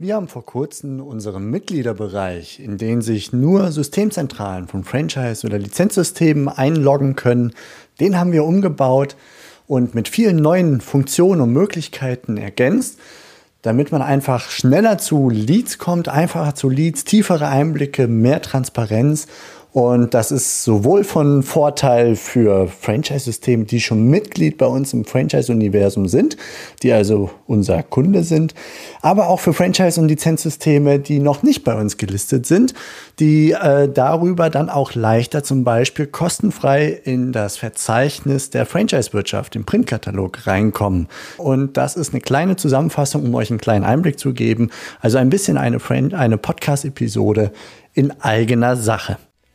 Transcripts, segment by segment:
Wir haben vor kurzem unseren Mitgliederbereich, in den sich nur Systemzentralen von Franchise- oder Lizenzsystemen einloggen können, den haben wir umgebaut und mit vielen neuen Funktionen und Möglichkeiten ergänzt, damit man einfach schneller zu Leads kommt, einfacher zu Leads, tiefere Einblicke, mehr Transparenz und das ist sowohl von Vorteil für Franchise-Systeme, die schon Mitglied bei uns im Franchise-Universum sind, die also unser Kunde sind, aber auch für Franchise- und Lizenzsysteme, die noch nicht bei uns gelistet sind, die äh, darüber dann auch leichter zum Beispiel kostenfrei in das Verzeichnis der Franchise-Wirtschaft, im Printkatalog reinkommen. Und das ist eine kleine Zusammenfassung, um euch einen kleinen Einblick zu geben. Also ein bisschen eine, eine Podcast-Episode in eigener Sache.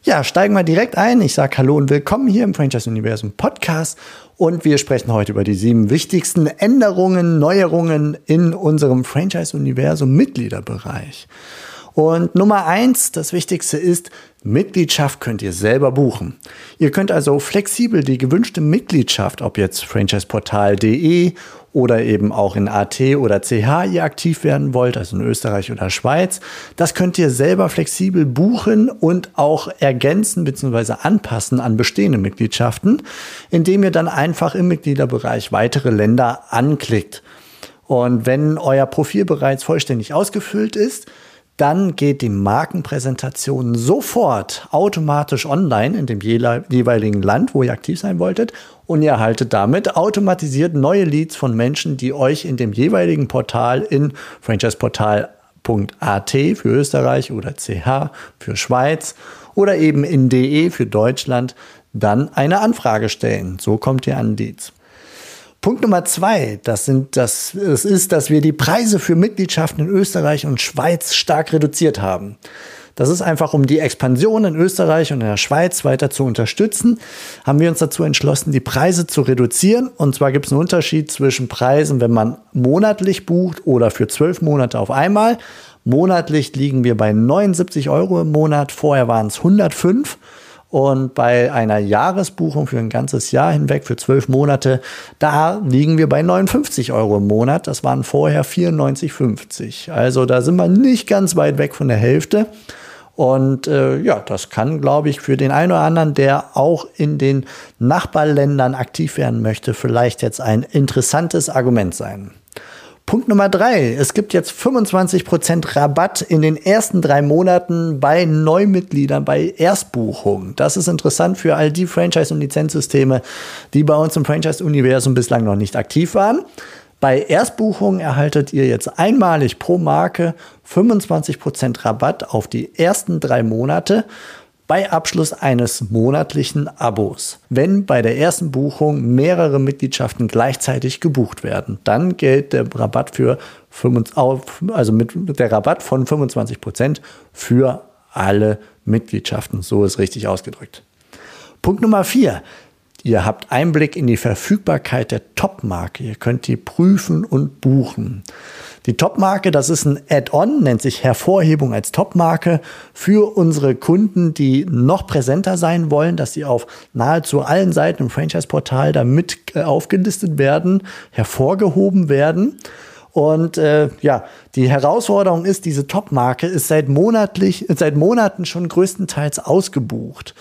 Ja, steigen wir direkt ein. Ich sage Hallo und willkommen hier im Franchise Universum Podcast und wir sprechen heute über die sieben wichtigsten Änderungen, Neuerungen in unserem Franchise Universum Mitgliederbereich. Und Nummer eins, das Wichtigste ist, Mitgliedschaft könnt ihr selber buchen. Ihr könnt also flexibel die gewünschte Mitgliedschaft, ob jetzt franchiseportal.de oder eben auch in AT oder CH ihr aktiv werden wollt, also in Österreich oder Schweiz, das könnt ihr selber flexibel buchen und auch ergänzen bzw. anpassen an bestehende Mitgliedschaften, indem ihr dann einfach im Mitgliederbereich weitere Länder anklickt. Und wenn euer Profil bereits vollständig ausgefüllt ist, dann geht die Markenpräsentation sofort automatisch online in dem jeweiligen Land, wo ihr aktiv sein wolltet. Und ihr erhaltet damit automatisiert neue Leads von Menschen, die euch in dem jeweiligen Portal in franchiseportal.at für Österreich oder CH für Schweiz oder eben in DE für Deutschland dann eine Anfrage stellen. So kommt ihr an Leads. Punkt Nummer zwei, das sind das, das ist, dass wir die Preise für Mitgliedschaften in Österreich und Schweiz stark reduziert haben. Das ist einfach, um die Expansion in Österreich und in der Schweiz weiter zu unterstützen, haben wir uns dazu entschlossen, die Preise zu reduzieren. Und zwar gibt es einen Unterschied zwischen Preisen, wenn man monatlich bucht oder für zwölf Monate auf einmal. Monatlich liegen wir bei 79 Euro im Monat. Vorher waren es 105. Und bei einer Jahresbuchung für ein ganzes Jahr hinweg, für zwölf Monate, da liegen wir bei 59 Euro im Monat. Das waren vorher 94,50. Also da sind wir nicht ganz weit weg von der Hälfte. Und äh, ja, das kann, glaube ich, für den einen oder anderen, der auch in den Nachbarländern aktiv werden möchte, vielleicht jetzt ein interessantes Argument sein. Punkt Nummer drei. Es gibt jetzt 25% Rabatt in den ersten drei Monaten bei Neumitgliedern, bei Erstbuchungen. Das ist interessant für all die Franchise- und Lizenzsysteme, die bei uns im Franchise-Universum bislang noch nicht aktiv waren. Bei Erstbuchungen erhaltet ihr jetzt einmalig pro Marke 25% Rabatt auf die ersten drei Monate bei Abschluss eines monatlichen Abos. Wenn bei der ersten Buchung mehrere Mitgliedschaften gleichzeitig gebucht werden, dann gilt der Rabatt für 25, also mit der Rabatt von 25 Prozent für alle Mitgliedschaften. So ist richtig ausgedrückt. Punkt Nummer vier. Ihr habt Einblick in die Verfügbarkeit der Top-Marke. Ihr könnt die prüfen und buchen. Die Top-Marke, das ist ein Add-on, nennt sich Hervorhebung als Top-Marke für unsere Kunden, die noch präsenter sein wollen, dass sie auf nahezu allen Seiten im Franchise-Portal damit äh, aufgelistet werden, hervorgehoben werden. Und äh, ja, die Herausforderung ist, diese Top-Marke ist seit monatlich, seit Monaten schon größtenteils ausgebucht.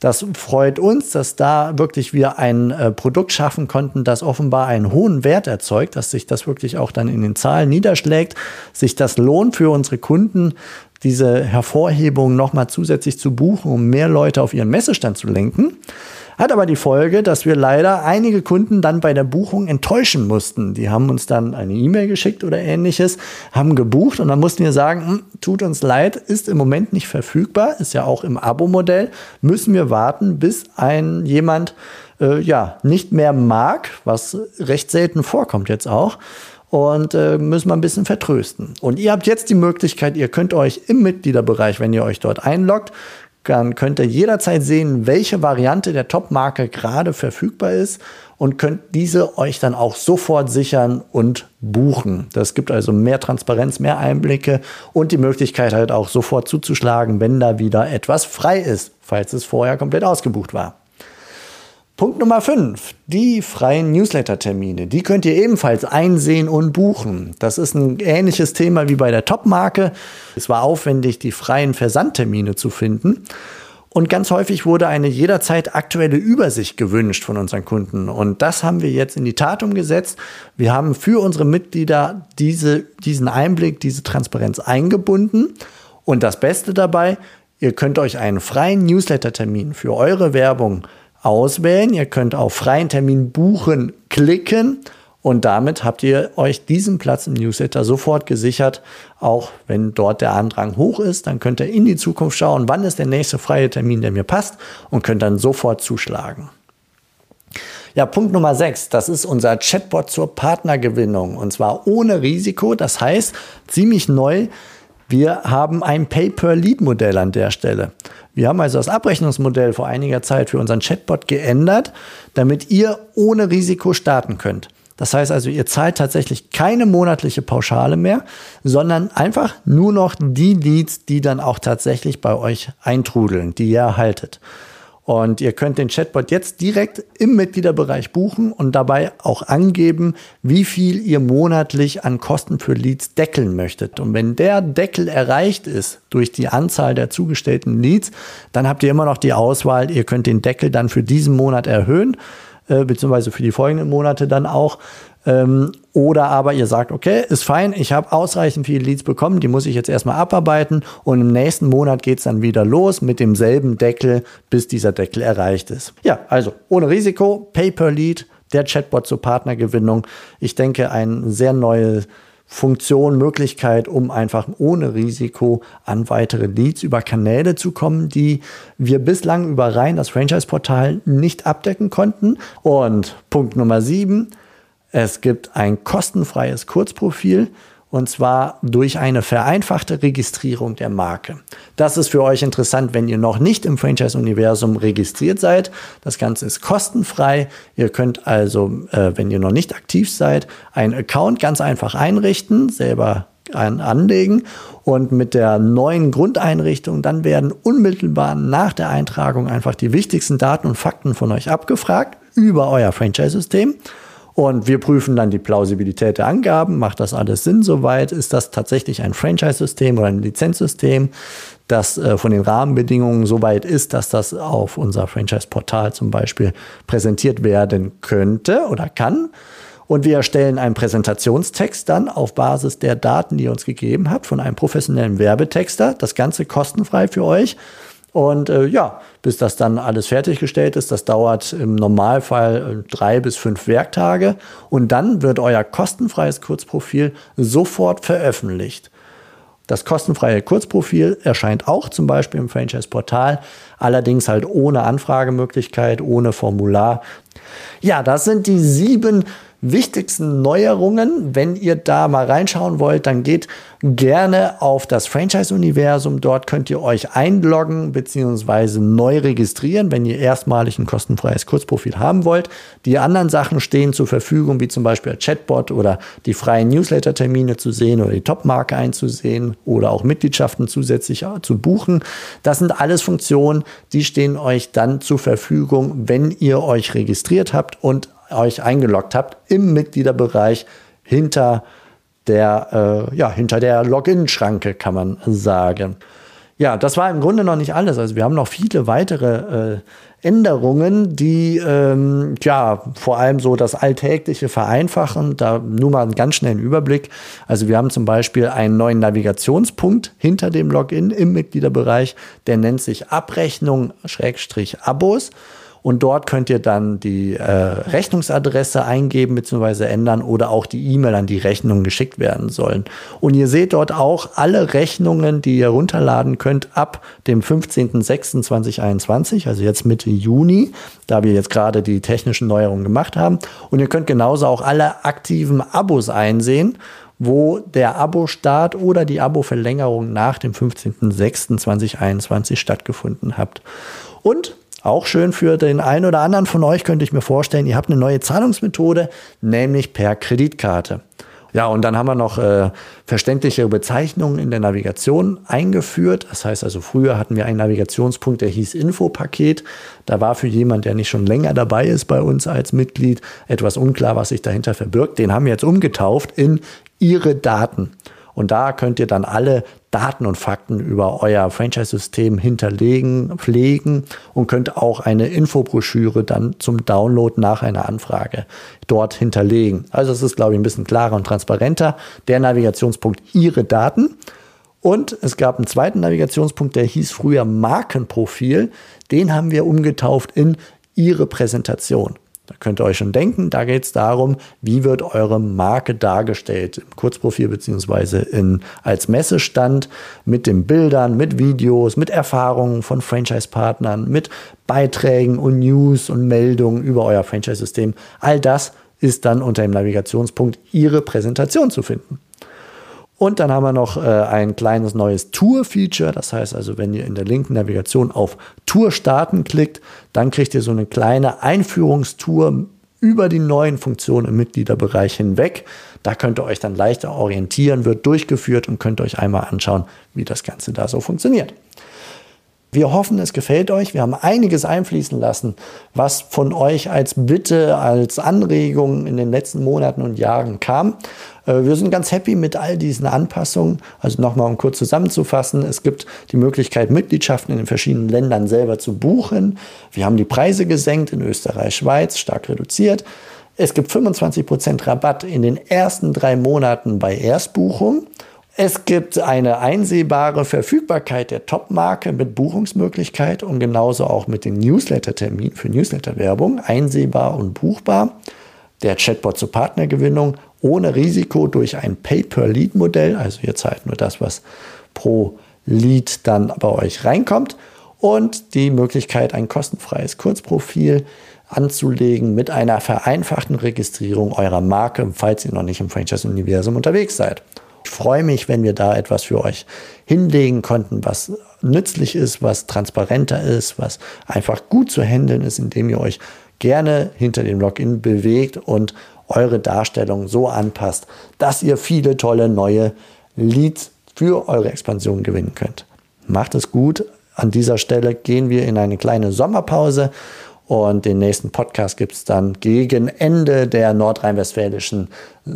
Das freut uns, dass da wirklich wir ein äh, Produkt schaffen konnten, das offenbar einen hohen Wert erzeugt, dass sich das wirklich auch dann in den Zahlen niederschlägt, sich das lohnt für unsere Kunden, diese Hervorhebung nochmal zusätzlich zu buchen, um mehr Leute auf ihren Messestand zu lenken. Hat aber die Folge, dass wir leider einige Kunden dann bei der Buchung enttäuschen mussten. Die haben uns dann eine E-Mail geschickt oder ähnliches, haben gebucht und dann mussten wir sagen, hm, tut uns leid, ist im Moment nicht verfügbar, ist ja auch im Abo-Modell, müssen wir warten, bis ein jemand äh, ja nicht mehr mag, was recht selten vorkommt jetzt auch und äh, müssen wir ein bisschen vertrösten. Und ihr habt jetzt die Möglichkeit, ihr könnt euch im Mitgliederbereich, wenn ihr euch dort einloggt, Dann könnt ihr jederzeit sehen, welche Variante der Top-Marke gerade verfügbar ist und könnt diese euch dann auch sofort sichern und buchen. Das gibt also mehr Transparenz, mehr Einblicke und die Möglichkeit halt auch sofort zuzuschlagen, wenn da wieder etwas frei ist, falls es vorher komplett ausgebucht war. Punkt Nummer 5, die freien Newsletter-Termine. Die könnt ihr ebenfalls einsehen und buchen. Das ist ein ähnliches Thema wie bei der Top-Marke. Es war aufwendig, die freien Versandtermine zu finden. Und ganz häufig wurde eine jederzeit aktuelle Übersicht gewünscht von unseren Kunden. Und das haben wir jetzt in die Tat umgesetzt. Wir haben für unsere Mitglieder diese, diesen Einblick, diese Transparenz eingebunden. Und das Beste dabei, ihr könnt euch einen freien Newsletter-Termin für eure Werbung auswählen. Ihr könnt auf freien Termin buchen klicken und damit habt ihr euch diesen Platz im Newsletter sofort gesichert. Auch wenn dort der Andrang hoch ist, dann könnt ihr in die Zukunft schauen, wann ist der nächste freie Termin, der mir passt und könnt dann sofort zuschlagen. Ja, Punkt Nummer 6, das ist unser Chatbot zur Partnergewinnung und zwar ohne Risiko. Das heißt, ziemlich neu, wir haben ein Pay-per-Lead-Modell an der Stelle. Wir haben also das Abrechnungsmodell vor einiger Zeit für unseren Chatbot geändert, damit ihr ohne Risiko starten könnt. Das heißt also, ihr zahlt tatsächlich keine monatliche Pauschale mehr, sondern einfach nur noch die Leads, die dann auch tatsächlich bei euch eintrudeln, die ihr erhaltet. Und ihr könnt den Chatbot jetzt direkt im Mitgliederbereich buchen und dabei auch angeben, wie viel ihr monatlich an Kosten für Leads deckeln möchtet. Und wenn der Deckel erreicht ist durch die Anzahl der zugestellten Leads, dann habt ihr immer noch die Auswahl, ihr könnt den Deckel dann für diesen Monat erhöhen, äh, beziehungsweise für die folgenden Monate dann auch. Ähm, oder aber ihr sagt, okay, ist fein, ich habe ausreichend viele Leads bekommen, die muss ich jetzt erstmal abarbeiten und im nächsten Monat geht es dann wieder los mit demselben Deckel, bis dieser Deckel erreicht ist. Ja, also ohne Risiko, Pay-per-Lead, der Chatbot zur Partnergewinnung. Ich denke, ein sehr neues Funktion, Möglichkeit, um einfach ohne Risiko an weitere Leads über Kanäle zu kommen, die wir bislang über rein das Franchise-Portal nicht abdecken konnten. Und Punkt Nummer sieben, es gibt ein kostenfreies Kurzprofil und zwar durch eine vereinfachte Registrierung der Marke. Das ist für euch interessant, wenn ihr noch nicht im Franchise-Universum registriert seid. Das Ganze ist kostenfrei. Ihr könnt also, äh, wenn ihr noch nicht aktiv seid, einen Account ganz einfach einrichten, selber anlegen und mit der neuen Grundeinrichtung dann werden unmittelbar nach der Eintragung einfach die wichtigsten Daten und Fakten von euch abgefragt über euer Franchise-System. Und wir prüfen dann die Plausibilität der Angaben. Macht das alles Sinn soweit? Ist das tatsächlich ein Franchise-System oder ein Lizenzsystem, das äh, von den Rahmenbedingungen so weit ist, dass das auf unser Franchise-Portal zum Beispiel präsentiert werden könnte oder kann? Und wir erstellen einen Präsentationstext dann auf Basis der Daten, die ihr uns gegeben habt, von einem professionellen Werbetexter. Das Ganze kostenfrei für euch. Und äh, ja, bis das dann alles fertiggestellt ist, das dauert im Normalfall äh, drei bis fünf Werktage. Und dann wird euer kostenfreies Kurzprofil sofort veröffentlicht. Das kostenfreie Kurzprofil erscheint auch zum Beispiel im Franchise-Portal, allerdings halt ohne Anfragemöglichkeit, ohne Formular. Ja, das sind die sieben wichtigsten Neuerungen. Wenn ihr da mal reinschauen wollt, dann geht gerne auf das Franchise-Universum. Dort könnt ihr euch einloggen bzw. neu registrieren, wenn ihr erstmalig ein kostenfreies Kurzprofil haben wollt. Die anderen Sachen stehen zur Verfügung, wie zum Beispiel Chatbot oder die freien Newsletter-Termine zu sehen oder die Top-Marke einzusehen oder auch Mitgliedschaften zusätzlich zu buchen. Das sind alles Funktionen, die stehen euch dann zur Verfügung, wenn ihr euch registriert habt und euch eingeloggt habt im Mitgliederbereich hinter der, äh, ja, hinter der Login-Schranke, kann man sagen. Ja, das war im Grunde noch nicht alles. Also wir haben noch viele weitere äh, Änderungen, die ähm, ja vor allem so das Alltägliche vereinfachen. Da nur mal einen ganz schnellen Überblick. Also wir haben zum Beispiel einen neuen Navigationspunkt hinter dem Login im Mitgliederbereich, der nennt sich Abrechnung-Abos. Und dort könnt ihr dann die äh, Rechnungsadresse eingeben bzw. ändern oder auch die E-Mail, an die Rechnungen geschickt werden sollen. Und ihr seht dort auch alle Rechnungen, die ihr runterladen könnt ab dem 15.06.2021, also jetzt Mitte Juni, da wir jetzt gerade die technischen Neuerungen gemacht haben. Und ihr könnt genauso auch alle aktiven Abos einsehen wo der Abo-Start oder die Abo-Verlängerung nach dem 15.06.2021 stattgefunden hat. Und auch schön für den einen oder anderen von euch könnte ich mir vorstellen, ihr habt eine neue Zahlungsmethode, nämlich per Kreditkarte. Ja, und dann haben wir noch äh, verständliche Bezeichnungen in der Navigation eingeführt. Das heißt also, früher hatten wir einen Navigationspunkt, der hieß Infopaket. Da war für jemand, der nicht schon länger dabei ist bei uns als Mitglied, etwas unklar, was sich dahinter verbirgt. Den haben wir jetzt umgetauft in Ihre Daten. Und da könnt ihr dann alle Daten und Fakten über euer Franchise-System hinterlegen, pflegen und könnt auch eine Infobroschüre dann zum Download nach einer Anfrage dort hinterlegen. Also es ist, glaube ich, ein bisschen klarer und transparenter. Der Navigationspunkt Ihre Daten. Und es gab einen zweiten Navigationspunkt, der hieß früher Markenprofil. Den haben wir umgetauft in Ihre Präsentation. Da könnt ihr euch schon denken, da geht es darum, wie wird eure Marke dargestellt im Kurzprofil beziehungsweise in, als Messestand mit den Bildern, mit Videos, mit Erfahrungen von Franchise-Partnern, mit Beiträgen und News und Meldungen über euer Franchise-System. All das ist dann unter dem Navigationspunkt Ihre Präsentation zu finden. Und dann haben wir noch äh, ein kleines neues Tour-Feature. Das heißt also, wenn ihr in der linken Navigation auf Tour starten klickt, dann kriegt ihr so eine kleine Einführungstour über die neuen Funktionen im Mitgliederbereich hinweg. Da könnt ihr euch dann leichter orientieren, wird durchgeführt und könnt euch einmal anschauen, wie das Ganze da so funktioniert. Wir hoffen, es gefällt euch. Wir haben einiges einfließen lassen, was von euch als Bitte, als Anregung in den letzten Monaten und Jahren kam. Äh, wir sind ganz happy mit all diesen Anpassungen. Also nochmal, um kurz zusammenzufassen, es gibt die Möglichkeit, Mitgliedschaften in den verschiedenen Ländern selber zu buchen. Wir haben die Preise gesenkt in Österreich, Schweiz, stark reduziert. Es gibt 25% Rabatt in den ersten drei Monaten bei Erstbuchung. Es gibt eine einsehbare Verfügbarkeit der Top-Marke mit Buchungsmöglichkeit und genauso auch mit dem Newsletter-Termin für Newsletter-Werbung, einsehbar und buchbar. Der Chatbot zur Partnergewinnung ohne Risiko durch ein Pay-per-Lead-Modell, also ihr zahlt nur das, was pro Lead dann bei euch reinkommt und die Möglichkeit, ein kostenfreies Kurzprofil anzulegen mit einer vereinfachten Registrierung eurer Marke, falls ihr noch nicht im Franchise-Universum unterwegs seid. Ich freue mich, wenn wir da etwas für euch hinlegen konnten, was nützlich ist, was transparenter ist, was einfach gut zu handeln ist, indem ihr euch gerne hinter dem Login bewegt und eure Darstellung so anpasst, dass ihr viele tolle neue Leads für eure Expansion gewinnen könnt. Macht es gut. An dieser Stelle gehen wir in eine kleine Sommerpause und den nächsten Podcast gibt es dann gegen Ende der nordrhein-westfälischen äh,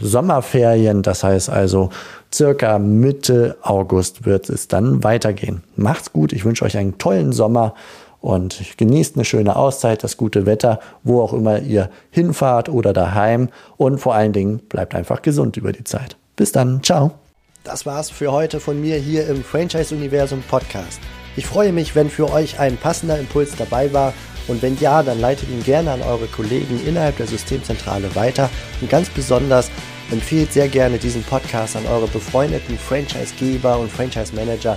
Sommerferien. Das heißt also, circa Mitte August wird es dann weitergehen. Macht's gut. Ich wünsche euch einen tollen Sommer und genießt eine schöne Auszeit, das gute Wetter, wo auch immer ihr hinfahrt oder daheim. Und vor allen Dingen bleibt einfach gesund über die Zeit. Bis dann. Ciao. Das war's für heute von mir hier im Franchise Universum Podcast. Ich freue mich, wenn für euch ein passender Impuls dabei war und wenn ja, dann leitet ihn gerne an eure Kollegen innerhalb der Systemzentrale weiter. Und ganz besonders empfehlt sehr gerne diesen Podcast an eure befreundeten Franchisegeber und Franchise-Manager,